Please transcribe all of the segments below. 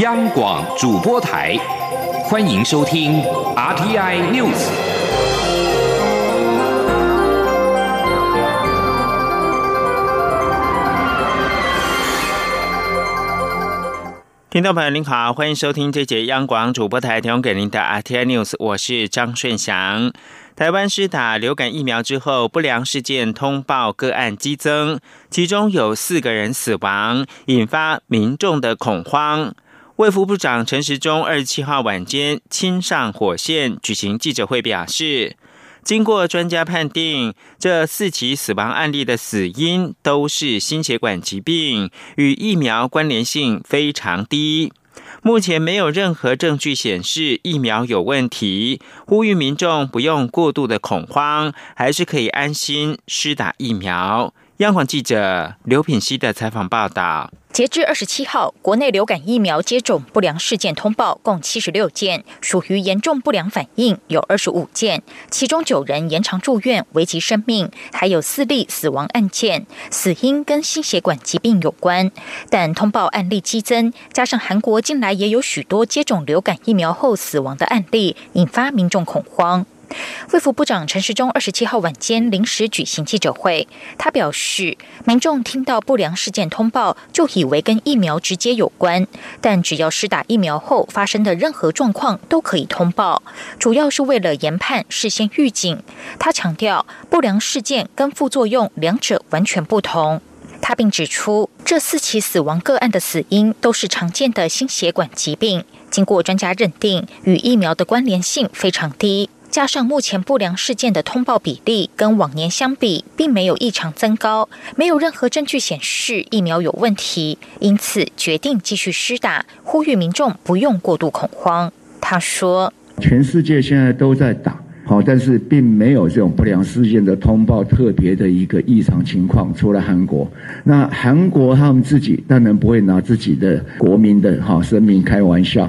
央广主播台，欢迎收听 RTI News。听众朋友您好，欢迎收听这节央广主播台提供给您的 RTI News，我是张顺祥。台湾施打流感疫苗之后，不良事件通报个案激增，其中有四个人死亡，引发民众的恐慌。卫福部长陈时中二十七号晚间亲上火线举行记者会，表示，经过专家判定，这四起死亡案例的死因都是心血管疾病，与疫苗关联性非常低。目前没有任何证据显示疫苗有问题，呼吁民众不用过度的恐慌，还是可以安心施打疫苗。央广记者刘品熙的采访报道。截至二十七号，国内流感疫苗接种不良事件通报共七十六件，属于严重不良反应有二十五件，其中九人延长住院危及生命，还有四例死亡案件，死因跟心血管疾病有关。但通报案例激增，加上韩国近来也有许多接种流感疫苗后死亡的案例，引发民众恐慌。卫福部长陈时中二十七号晚间临时举行记者会，他表示，民众听到不良事件通报，就以为跟疫苗直接有关，但只要施打疫苗后发生的任何状况都可以通报，主要是为了研判、事先预警。他强调，不良事件跟副作用两者完全不同。他并指出，这四起死亡个案的死因都是常见的心血管疾病，经过专家认定，与疫苗的关联性非常低。加上目前不良事件的通报比例跟往年相比，并没有异常增高，没有任何证据显示疫苗有问题，因此决定继续施打，呼吁民众不用过度恐慌。他说：“全世界现在都在打，好，但是并没有这种不良事件的通报特别的一个异常情况，除了韩国。那韩国他们自己当然不会拿自己的国民的哈生命开玩笑。”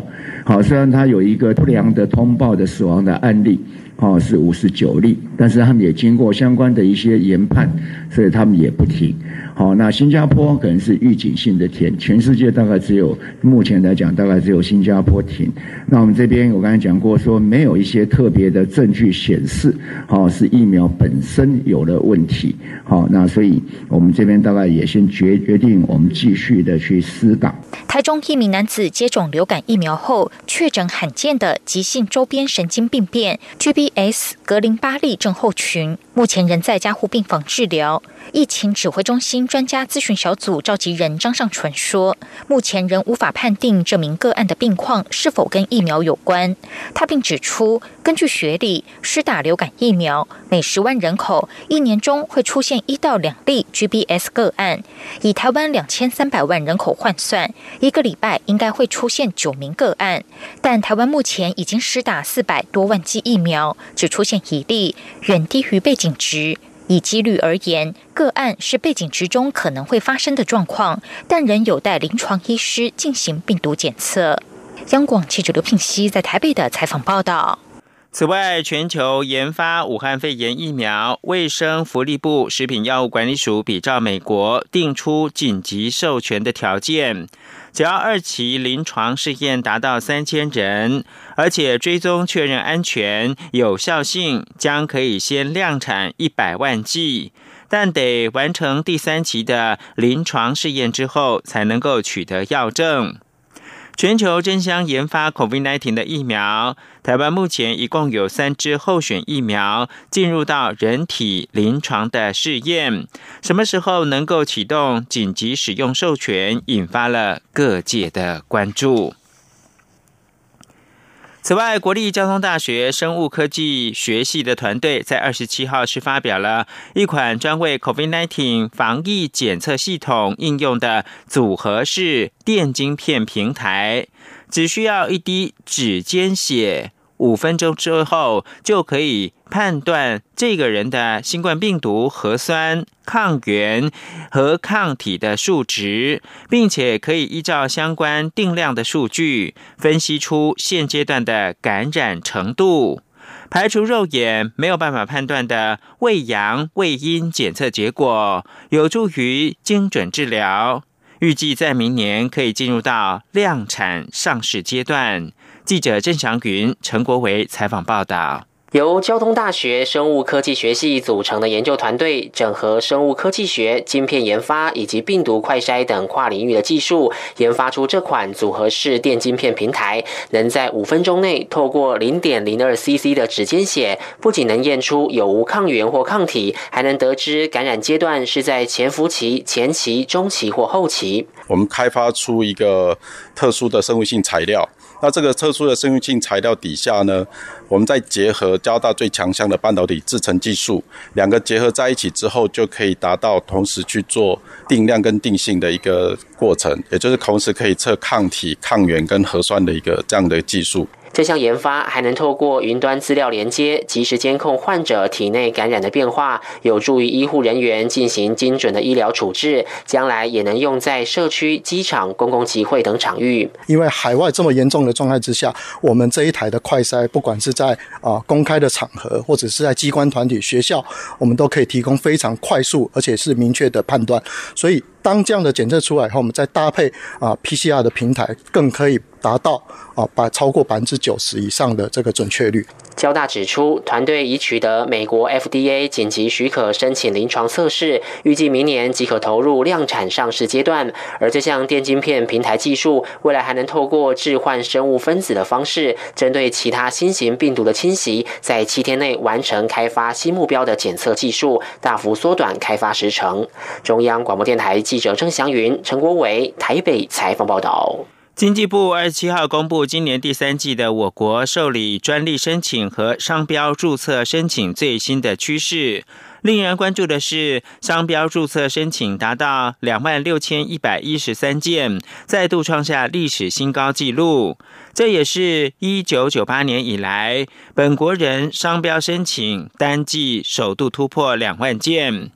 好，虽然他有一个不良的通报的死亡的案例，哦，是五十九例，但是他们也经过相关的一些研判，所以他们也不停。好，那新加坡可能是预警性的停，全世界大概只有目前来讲，大概只有新加坡停。那我们这边我刚才讲过，说没有一些特别的证据显示，好是疫苗本身有了问题。好，那所以我们这边大概也先决决定，我们继续的去施打。台中一名男子接种流感疫苗后，确诊罕见的急性周边神经病变 （GBS） 格林巴利症后群。目前仍在加护病房治疗。疫情指挥中心专家咨询小组召集人张尚纯说：“目前仍无法判定这名个案的病况是否跟疫苗有关。”他并指出，根据学理，施打流感疫苗，每十万人口一年中会出现一到两例 GBS 个案。以台湾两千三百万人口换算，一个礼拜应该会出现九名个案。但台湾目前已经施打四百多万剂疫苗，只出现一例，远低于被警值。以几率而言，个案是背景值中可能会发生的状况，但仍有待临床医师进行病毒检测。央广记者刘聘熙在台北的采访报道。此外，全球研发武汉肺炎疫苗，卫生福利部食品药物管理署比照美国定出紧急授权的条件。只要二期临床试验达到三千人，而且追踪确认安全有效性，将可以先量产一百万剂，但得完成第三期的临床试验之后，才能够取得药证。全球争相研发 COVID-19 的疫苗，台湾目前一共有三支候选疫苗进入到人体临床的试验，什么时候能够启动紧急使用授权，引发了各界的关注。此外，国立交通大学生物科技学系的团队在二十七号是发表了一款专为 COVID-19 防疫检测系统应用的组合式电晶片平台，只需要一滴指尖血。五分钟之后就可以判断这个人的新冠病毒核酸抗原和抗体的数值，并且可以依照相关定量的数据分析出现阶段的感染程度，排除肉眼没有办法判断的胃阳、胃阴检测结果，有助于精准治疗。预计在明年可以进入到量产上市阶段。记者郑祥云、陈国维采访报道。由交通大学生物科技学系组成的研究团队，整合生物科技学、晶片研发以及病毒快筛等跨领域的技术，研发出这款组合式电晶片平台，能在五分钟内透过零点零二 CC 的指尖血，不仅能验出有无抗原或抗体，还能得知感染阶段是在潜伏期、前期、中期或后期。我们开发出一个特殊的生物性材料。那这个特殊的生物性材料底下呢，我们再结合交大最强项的半导体制成技术，两个结合在一起之后，就可以达到同时去做定量跟定性的一个过程，也就是同时可以测抗体、抗原跟核酸的一个这样的技术。这项研发还能透过云端资料连接，及时监控患者体内感染的变化，有助于医护人员进行精准的医疗处置。将来也能用在社区、机场、公共集会等场域。因为海外这么严重的状态之下，我们这一台的快筛，不管是在啊公开的场合，或者是在机关团体、学校，我们都可以提供非常快速而且是明确的判断。所以。当这样的检测出来以后，我们再搭配啊 PCR 的平台，更可以达到啊把超过百分之九十以上的这个准确率。交大指出，团队已取得美国 FDA 紧急许可申请临床测试，预计明年即可投入量产上市阶段。而这项电晶片平台技术，未来还能透过置换生物分子的方式，针对其他新型病毒的侵袭，在七天内完成开发新目标的检测技术，大幅缩短开发时程。中央广播电台。记者郑祥云、陈国伟台北采访报道。经济部二十七号公布今年第三季的我国受理专利申请和商标注册申请最新的趋势。令人关注的是，商标注册申请达到两万六千一百一十三件，再度创下历史新高纪录。这也是一九九八年以来本国人商标申请单季首度突破两万件。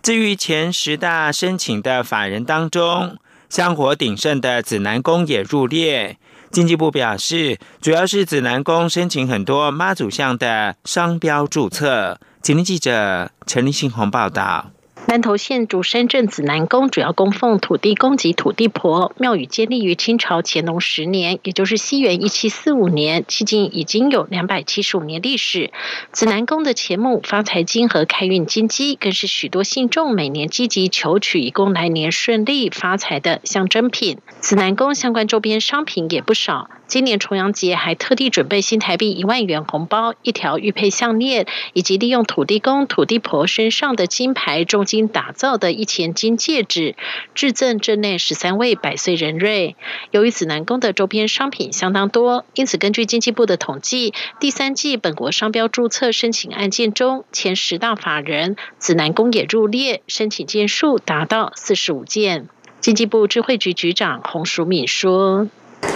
至于前十大申请的法人当中，香火鼎盛的紫南宫也入列。经济部表示，主要是紫南宫申请很多妈祖像的商标注册。请听记者陈立信宏报道。南投县主山镇紫南宫主要供奉土地公及土地婆，庙宇建立于清朝乾隆十年，也就是西元一七四五年，迄今已经有两百七十五年历史。紫南宫的钱木发财金和开运金鸡，更是许多信众每年积极求取，以供来年顺利发财的象征品。紫南宫相关周边商品也不少。今年重阳节还特地准备新台币一万元红包、一条玉佩项链，以及利用土地公、土地婆身上的金牌重金打造的一钱金戒指，致赠镇内十三位百岁人瑞。由于紫南宫的周边商品相当多，因此根据经济部的统计，第三季本国商标注册申请案件中，前十大法人紫南宫也入列，申请件数达到四十五件。经济部智慧局局长洪淑敏说。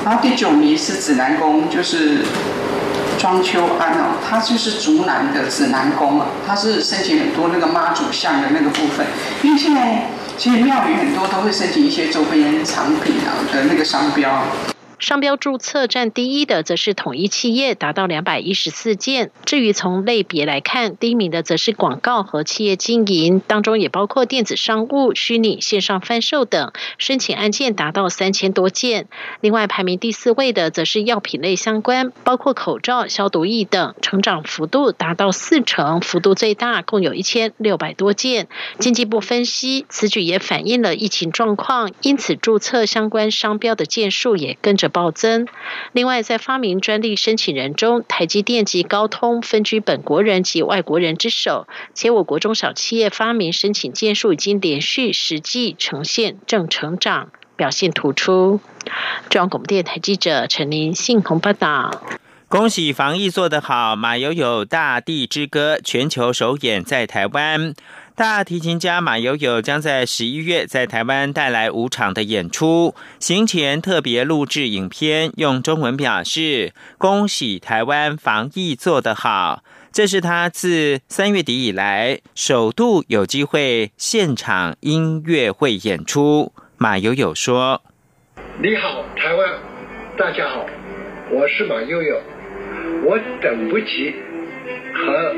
然后第九名是指南宫，就是庄秋安哦，他就是竹南的指南宫啊，他是申请很多那个妈祖像的那个部分，因为现在其实庙宇很多都会申请一些周边产品啊的那个商标。商标注册占第一的则是统一企业，达到两百一十四件。至于从类别来看，第一名的则是广告和企业经营，当中也包括电子商务、虚拟线上贩售等，申请案件达到三千多件。另外排名第四位的则是药品类相关，包括口罩、消毒液等，成长幅度达到四成，幅度最大，共有一千六百多件。经济部分析，此举也反映了疫情状况，因此注册相关商标的件数也跟着。暴增。另外，在发明专利申请人中，台积电及高通分居本国人及外国人之首，且我国中小企业发明申请件数已经连续实际呈现正成长，表现突出。中央广播电台记者陈林信鸿报道。恭喜防疫做得好，马友友大地之歌全球首演在台湾。大提琴家马友友将在十一月在台湾带来五场的演出。行前特别录制影片，用中文表示：“恭喜台湾防疫做得好。”这是他自三月底以来首度有机会现场音乐会演出。马友友说：“你好，台湾，大家好，我是马友友，我等不及和。”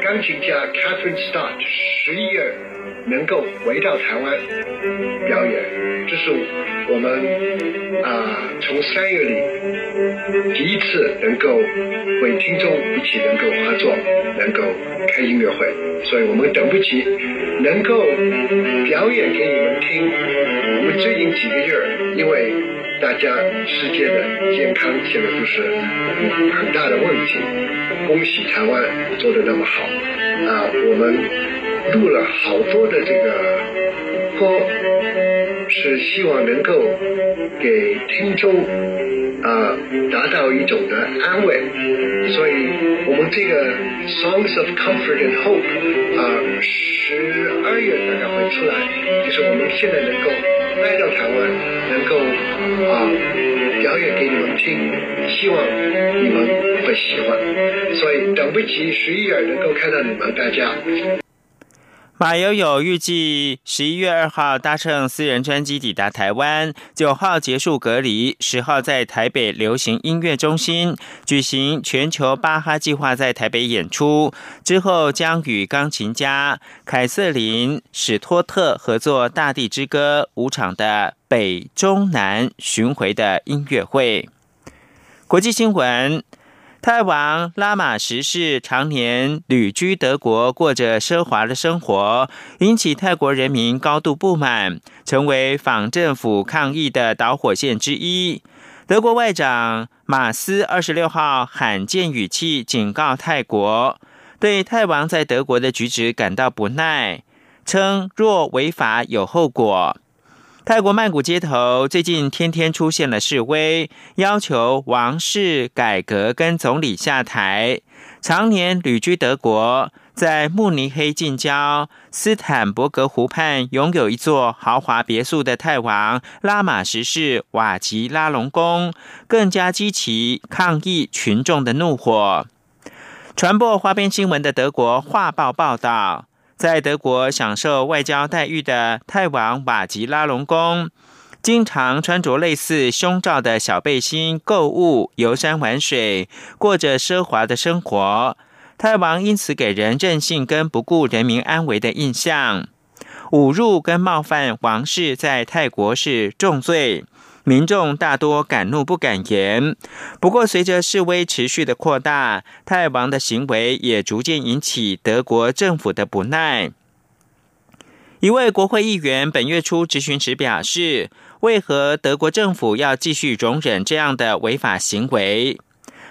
钢琴家 Catherine Stott 十一月能够回到台湾表演，这是我们啊从三月里第一次能够为听众一起能够合作，能够开音乐会，所以我们等不及能够表演给你们听。我们最近几个月，因为大家世界的健康现在都是很大的问题，恭喜台湾做的那么好啊，我们。录了好多的这个歌，是希望能够给听众啊达到一种的安慰，所以我们这个 Songs of Comfort and Hope 啊，十二月大概会出来，就是我们现在能够来到台湾，能够啊表演给你们听，希望你们会喜欢，所以等不及十一月能够看到你们大家。马友友预计十一月二号搭乘私人专机抵达台湾，九号结束隔离，十号在台北流行音乐中心举行全球巴哈计划在台北演出，之后将与钢琴家凯瑟琳史托特合作《大地之歌》五场的北中南巡回的音乐会。国际新闻。泰王拉玛十世常年旅居德国，过着奢华的生活，引起泰国人民高度不满，成为反政府抗议的导火线之一。德国外长马斯二十六号罕见语气警告泰国，对泰王在德国的举止感到不耐，称若违法有后果。泰国曼谷街头最近天天出现了示威，要求王室改革跟总理下台。常年旅居德国，在慕尼黑近郊斯坦伯格湖畔拥有一座豪华别墅的泰王拉玛十世瓦吉拉隆功，更加激起抗议群众的怒火。传播花边新闻的德国《画报》报道。在德国享受外交待遇的泰王瓦吉拉隆功，经常穿着类似胸罩的小背心购物、游山玩水，过着奢华的生活。泰王因此给人任性跟不顾人民安危的印象，侮辱跟冒犯王室在泰国是重罪。民众大多敢怒不敢言。不过，随着示威持续的扩大，泰王的行为也逐渐引起德国政府的不耐。一位国会议员本月初质询时表示：“为何德国政府要继续容忍这样的违法行为？”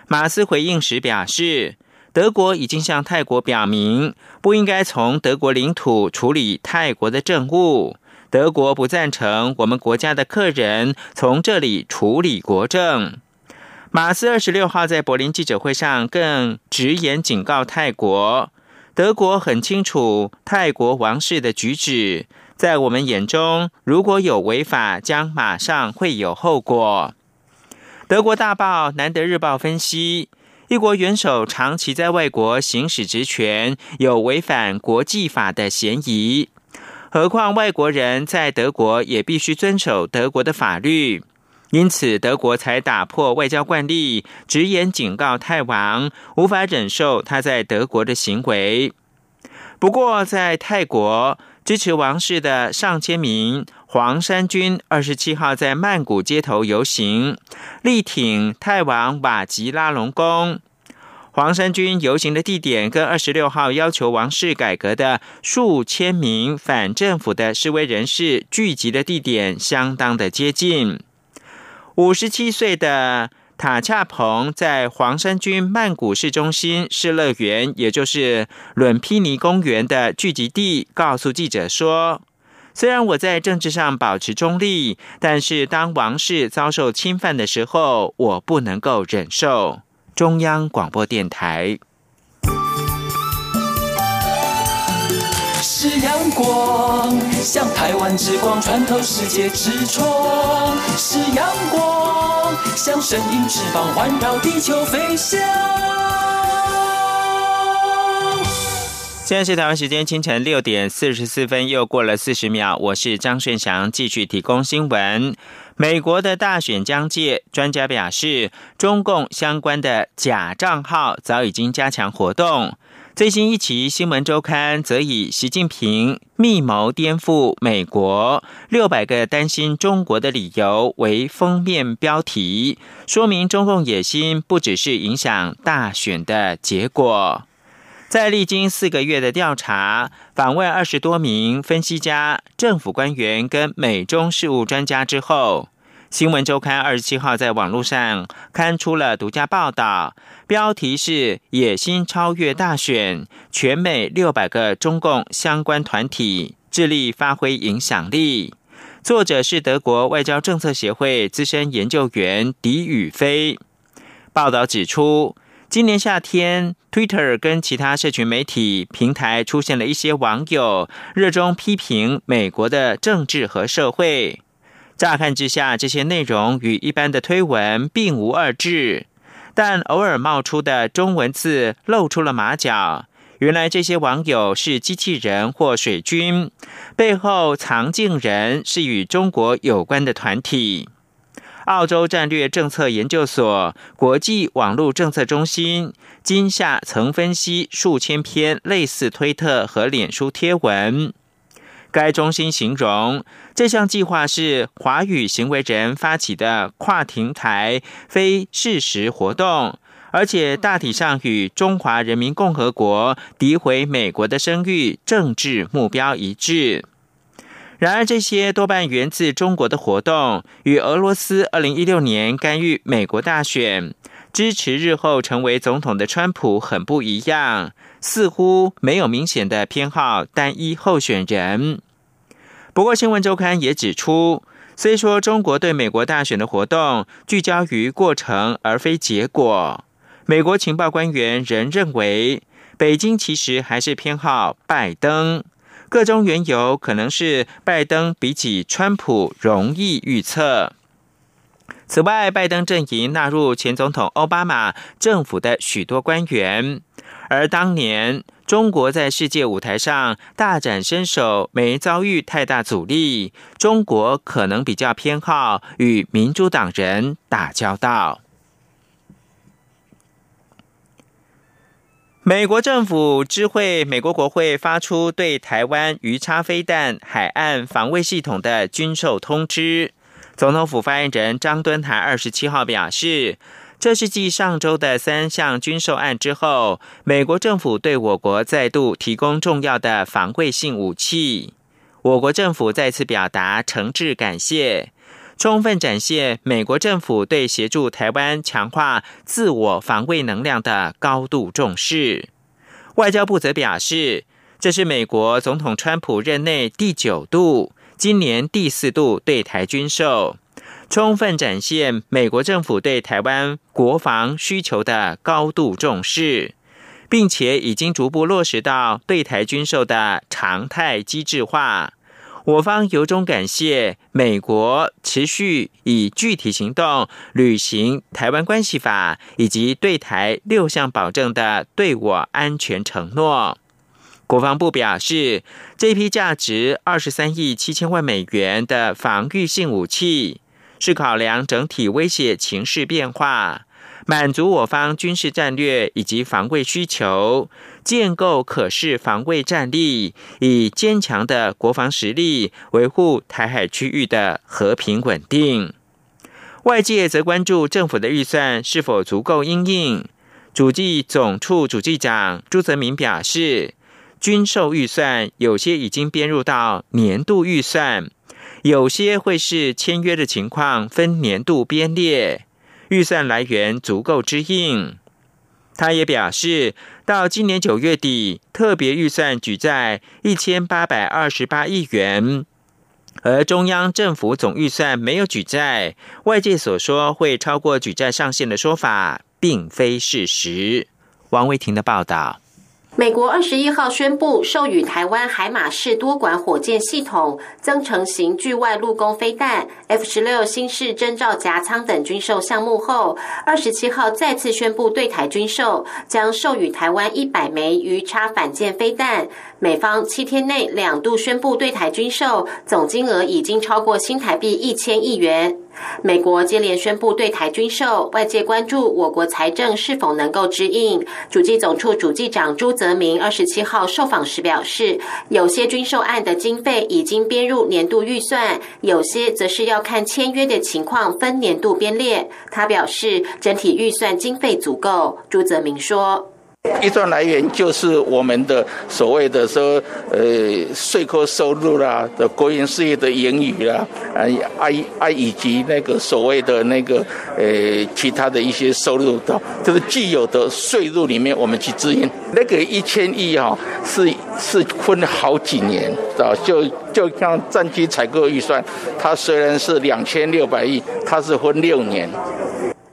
马斯回应时表示：“德国已经向泰国表明，不应该从德国领土处理泰国的政务。”德国不赞成我们国家的客人从这里处理国政。马斯二十六号在柏林记者会上更直言警告泰国：德国很清楚泰国王室的举止，在我们眼中，如果有违法，将马上会有后果。德国大报《南德日报》分析，一国元首长期在外国行使职权，有违反国际法的嫌疑。何况外国人在德国也必须遵守德国的法律，因此德国才打破外交惯例，直言警告泰王，无法忍受他在德国的行为。不过，在泰国支持王室的上千名黄山军，二十七号在曼谷街头游行，力挺泰王瓦吉拉隆功。黄山军游行的地点跟二十六号要求王室改革的数千名反政府的示威人士聚集的地点相当的接近。五十七岁的塔恰蓬在黄山军曼谷市中心市乐园，也就是伦皮尼公园的聚集地，告诉记者说：“虽然我在政治上保持中立，但是当王室遭受侵犯的时候，我不能够忍受。”中央广播电台。是阳光，像台湾之光穿透世界之窗；是阳光，像神鹰翅膀环绕地球飞翔。现在是台湾时间清晨六点四十四分，又过了四十秒。我是张顺祥，继续提供新闻。美国的大选将届，专家表示，中共相关的假账号早已经加强活动。最新一期《新闻周刊》则以“习近平密谋颠覆美国六百个担心中国的理由”为封面标题，说明中共野心不只是影响大选的结果。在历经四个月的调查，访问二十多名分析家、政府官员跟美中事务专家之后。新闻周刊二十七号在网络上刊出了独家报道，标题是“野心超越大选，全美六百个中共相关团体致力发挥影响力”。作者是德国外交政策协会资深研究员狄宇飞。报道指出，今年夏天，Twitter 跟其他社群媒体平台出现了一些网友热衷批评美国的政治和社会。乍看之下，这些内容与一般的推文并无二致，但偶尔冒出的中文字露出了马脚。原来这些网友是机器人或水军，背后藏镜人是与中国有关的团体。澳洲战略政策研究所国际网络政策中心今夏曾分析数千篇类似推特和脸书贴文。该中心形容这项计划是华语行为人发起的跨平台非事实活动，而且大体上与中华人民共和国诋毁美国的声誉政治目标一致。然而，这些多半源自中国的活动，与俄罗斯二零一六年干预美国大选、支持日后成为总统的川普很不一样，似乎没有明显的偏好单一候选人。不过，《新闻周刊》也指出，虽说中国对美国大选的活动聚焦于过程而非结果，美国情报官员仍认为，北京其实还是偏好拜登。各中缘由可能是拜登比起川普容易预测。此外，拜登阵营纳入前总统奥巴马政府的许多官员，而当年。中国在世界舞台上大展身手，没遭遇太大阻力。中国可能比较偏好与民主党人打交道。美国政府知会美国国会发出对台湾鱼叉飞弹海岸防卫系统的军售通知。总统府发言人张敦台二十七号表示。这是继上周的三项军售案之后，美国政府对我国再度提供重要的防卫性武器。我国政府再次表达诚挚感谢，充分展现美国政府对协助台湾强化自我防卫能量的高度重视。外交部则表示，这是美国总统川普任内第九度，今年第四度对台军售。充分展现美国政府对台湾国防需求的高度重视，并且已经逐步落实到对台军售的常态机制化。我方由衷感谢美国持续以具体行动履行《台湾关系法》以及对台六项保证的对我安全承诺。国防部表示，这批价值二十三亿七千万美元的防御性武器。是考量整体威胁情势变化，满足我方军事战略以及防卫需求，建构可视防卫战力，以坚强的国防实力维护台海区域的和平稳定。外界则关注政府的预算是否足够应应。主计总处主计长朱泽民表示，军售预算有些已经编入到年度预算。有些会是签约的情况，分年度编列，预算来源足够支应。他也表示，到今年九月底，特别预算举债一千八百二十八亿元，而中央政府总预算没有举债。外界所说会超过举债上限的说法，并非事实。王维婷的报道。美国二十一号宣布授予台湾海马式多管火箭系统、增程型距外陆攻飞弹、F 十六新式征兆夹舱等军售项目后，二十七号再次宣布对台军售，将授予台湾一百枚鱼叉反舰飞弹。美方七天内两度宣布对台军售，总金额已经超过新台币一千亿元。美国接连宣布对台军售，外界关注我国财政是否能够支应。主计总处主计长朱泽明二十七号受访时表示，有些军售案的经费已经编入年度预算，有些则是要看签约的情况分年度编列。他表示，整体预算经费足够。朱泽明说。一段来源就是我们的所谓的说，呃，税扣收入啦，的国营事业的盈余啦，啊啊啊，以及那个所谓的那个呃其他的一些收入的，就是既有的税入里面，我们去支援。那个一千亿哈，是是分好几年，啊，就就像战机采购预算，它虽然是两千六百亿，它是分六年。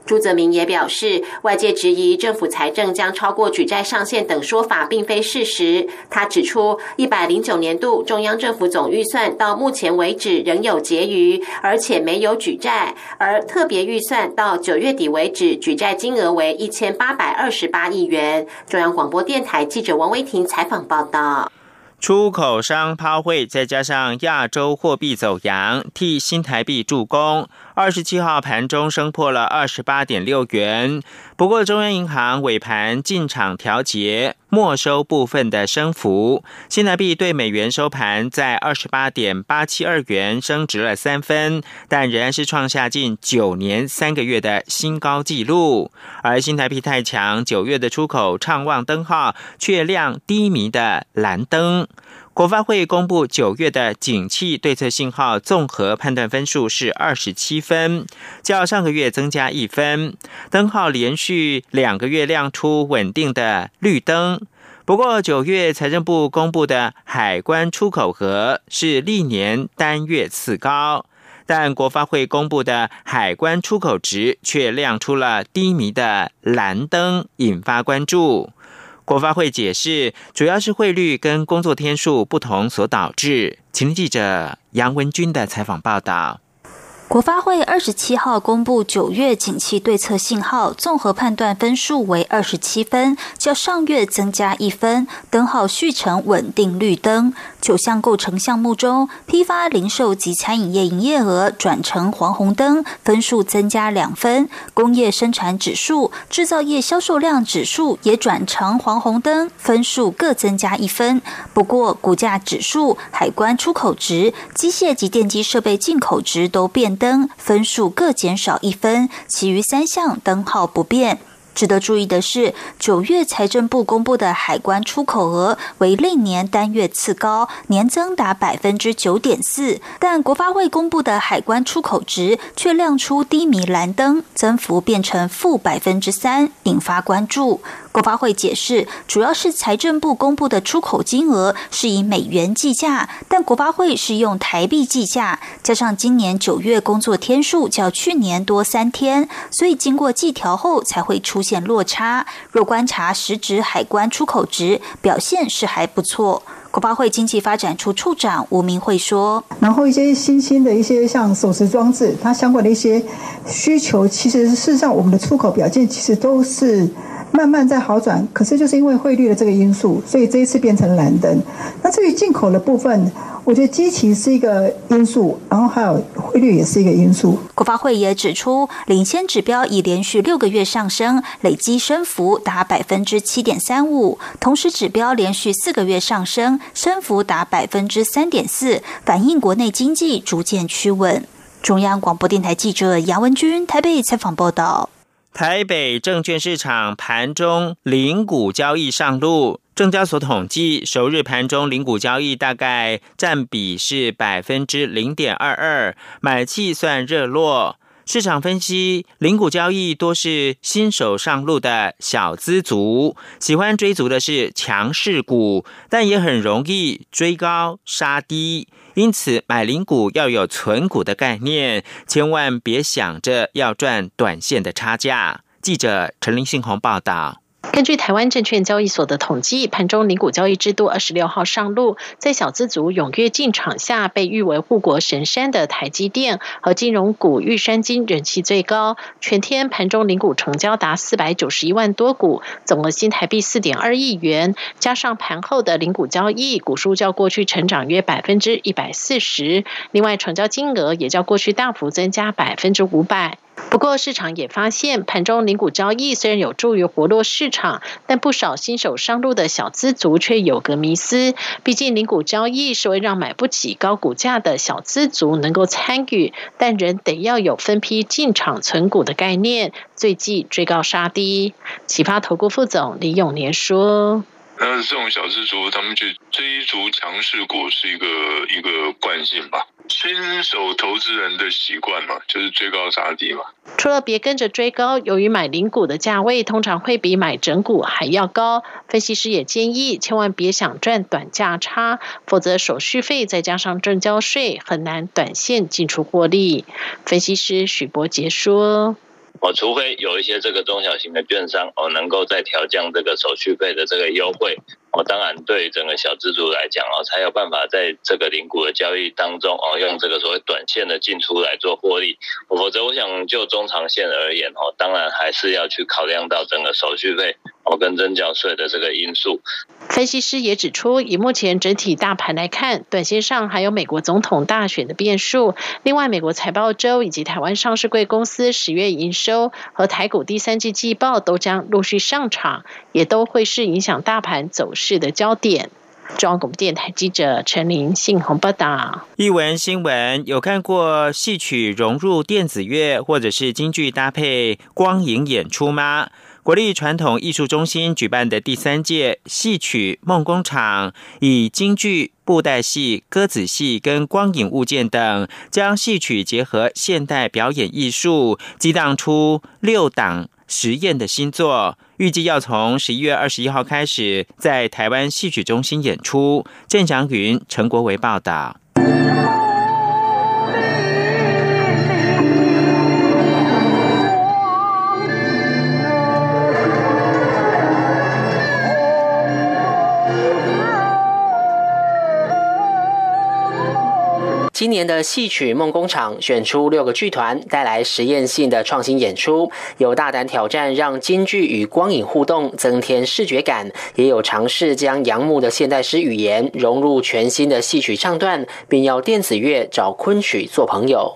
朱泽明也表示，外界质疑政府财政将超过举债上限等说法并非事实。他指出，一百零九年度中央政府总预算到目前为止仍有结余，而且没有举债；而特别预算到九月底为止，举债金额为一千八百二十八亿元。中央广播电台记者王威婷采访报道。出口商抛汇，再加上亚洲货币走阳，替新台币助攻。二十七号盘中升破了二十八点六元，不过中央银行尾盘进场调节，没收部分的升幅。新台币对美元收盘在二十八点八七二元，升值了三分，但仍然是创下近九年三个月的新高纪录。而新台币太强，九月的出口畅旺灯号却亮低迷的蓝灯。国发会公布九月的景气对策信号综合判断分数是二十七分，较上个月增加一分，灯号连续两个月亮出稳定的绿灯。不过，九月财政部公布的海关出口额是历年单月次高，但国发会公布的海关出口值却亮出了低迷的蓝灯，引发关注。国发会解释，主要是汇率跟工作天数不同所导致。请记者杨文军的采访报道。国发会二十七号公布九月景气对策信号综合判断分数为二十七分，较上月增加一分，灯号续成稳定绿灯。九项构成项目中，批发、零售及餐饮业营业额转成黄红灯，分数增加两分；工业生产指数、制造业销售量指数也转成黄红灯，分数各增加一分。不过，股价指数、海关出口值、机械及电机设备进口值都变灯，分数各减少一分，其余三项灯号不变。值得注意的是，九月财政部公布的海关出口额为历年单月次高，年增达百分之九点四，但国发会公布的海关出口值却亮出低迷蓝灯，增幅变成负百分之三，引发关注。国发会解释，主要是财政部公布的出口金额是以美元计价，但国发会是用台币计价，加上今年九月工作天数较去年多三天，所以经过计调后才会出现落差。若观察实质海关出口值表现是还不错。国发会经济发展处处长吴明慧说：“然后一些新兴的一些像手持装置，它相关的一些需求，其实事实上我们的出口表现其实都是。”慢慢在好转，可是就是因为汇率的这个因素，所以这一次变成蓝灯。那至于进口的部分，我觉得基情是一个因素，然后还有汇率也是一个因素。国发会也指出，领先指标已连续六个月上升，累积升幅达百分之七点三五；同时指标连续四个月上升，升幅达百分之三点四，反映国内经济逐渐趋稳。中央广播电台记者杨文君台北采访报道。台北证券市场盘中零股交易上路，证交所统计，首日盘中零股交易大概占比是百分之零点二二，买气算热络。市场分析，零股交易多是新手上路的小资族，喜欢追逐的是强势股，但也很容易追高杀低。因此，买零股要有存股的概念，千万别想着要赚短线的差价。记者陈林信宏报道。根据台湾证券交易所的统计，盘中零股交易制度二十六号上路，在小资族踊跃进场下，被誉为护国神山的台积电和金融股玉山金人气最高。全天盘中零股成交达四百九十一万多股，总额新台币四点二亿元。加上盘后的零股交易，股数较过去成长约百分之一百四十。另外，成交金额也较过去大幅增加百分之五百。不过，市场也发现，盘中零股交易虽然有助于活络市场，但不少新手上路的小资族却有个迷思。毕竟，零股交易是为让买不起高股价的小资族能够参与，但仍得要有分批进场存股的概念，最忌追高杀低。启发投顾副总李永年说。那这种小资族，他们去追逐强势股是一个一个惯性吧？新手投资人的习惯嘛，就是追高杀低嘛。除了别跟着追高，由于买零股的价位通常会比买整股还要高，分析师也建议千万别想赚短价差，否则手续费再加上正交税，很难短线进出获利。分析师许博杰说。哦，除非有一些这个中小型的券商哦，能够再调降这个手续费的这个优惠。哦，当然，对整个小资族来讲哦，才有办法在这个零股的交易当中哦，用这个所谓短线的进出来做获利。否则，我想就中长线而言哦，当然还是要去考量到整个手续费哦跟增交税的这个因素。分析师也指出，以目前整体大盘来看，短线上还有美国总统大选的变数。另外，美国财报周以及台湾上市贵公司十月营收和台股第三季季报都将陆续上场，也都会是影响大盘走势。的焦点。中央广播电台记者陈琳信鸿报道。译文新闻有看过戏曲融入电子乐，或者是京剧搭配光影演出吗？国立传统艺术中心举办的第三届戏曲梦工厂，以京剧、布袋戏、歌子戏跟光影物件等，将戏曲结合现代表演艺术，激荡出六档。实验的新作，预计要从十一月二十一号开始在台湾戏曲中心演出。郑祥云、陈国维报道。今年的戏曲梦工厂选出六个剧团，带来实验性的创新演出，有大胆挑战让京剧与光影互动，增添视觉感；也有尝试将杨牧的现代诗语言融入全新的戏曲唱段，并要电子乐找昆曲做朋友。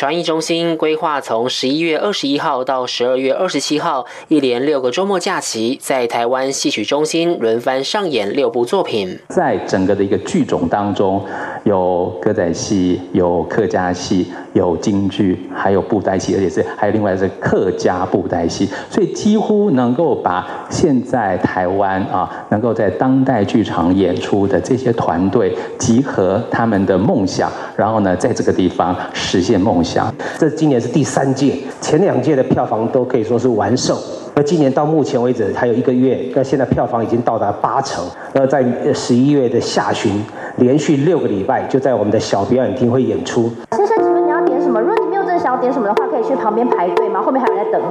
传艺中心规划从十一月二十一号到十二月二十七号，一连六个周末假期，在台湾戏曲中心轮番上演六部作品。在整个的一个剧种当中，有歌仔戏，有客家戏，有京剧，还有布袋戏，而且是还有另外是客家布袋戏，所以几乎能够把现在台湾啊，能够在当代剧场演出的这些团队，集合他们的梦想，然后呢，在这个地方实现梦想。这今年是第三届，前两届的票房都可以说是完胜。那今年到目前为止还有一个月，那现在票房已经到达八成。那在十一月的下旬，连续六个礼拜就在我们的小表演厅会演出。先生，请问你要点什么？如果你没有真的想要点什么的话，可以去旁边排队吗？后面还有人在等。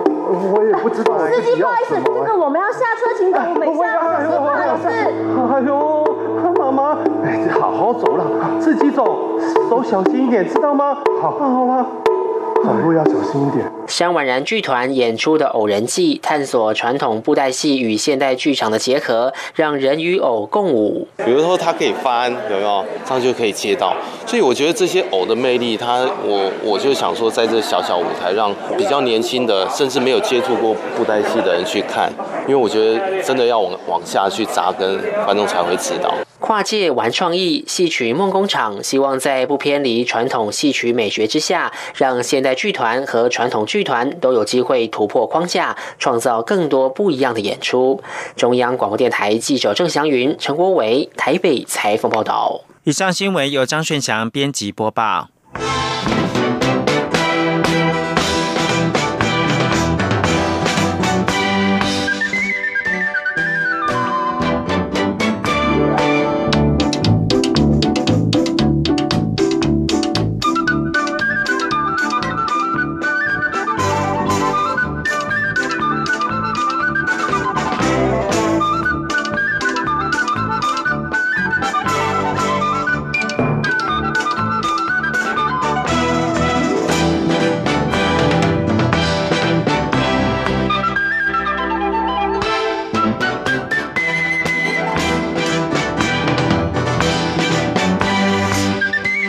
我也不知道。司机，不好意思，这个我们要下车，请等我们下车。不好意思。哎呦，妈妈，哎，好好走了，自己走，手小心一点，知道吗？好，好了。走路要小心一点。香婉然剧团演出的《偶人记》，探索传统布袋戏与现代剧场的结合，让人与偶共舞。比如说，它可以翻，有没有？这样就可以接到。所以我觉得这些偶的魅力，它我我就想说，在这小小舞台，让比较年轻的，甚至没有接触过布袋戏的人去看，因为我觉得真的要往往下去扎根，观众才会知道。跨界玩创意，戏曲梦工厂希望在不偏离传统戏曲美学之下，让现代剧团和传统剧团都有机会突破框架，创造更多不一样的演出。中央广播电台记者郑祥云、陈国伟台北采访报道。以上新闻由张顺祥编辑播报。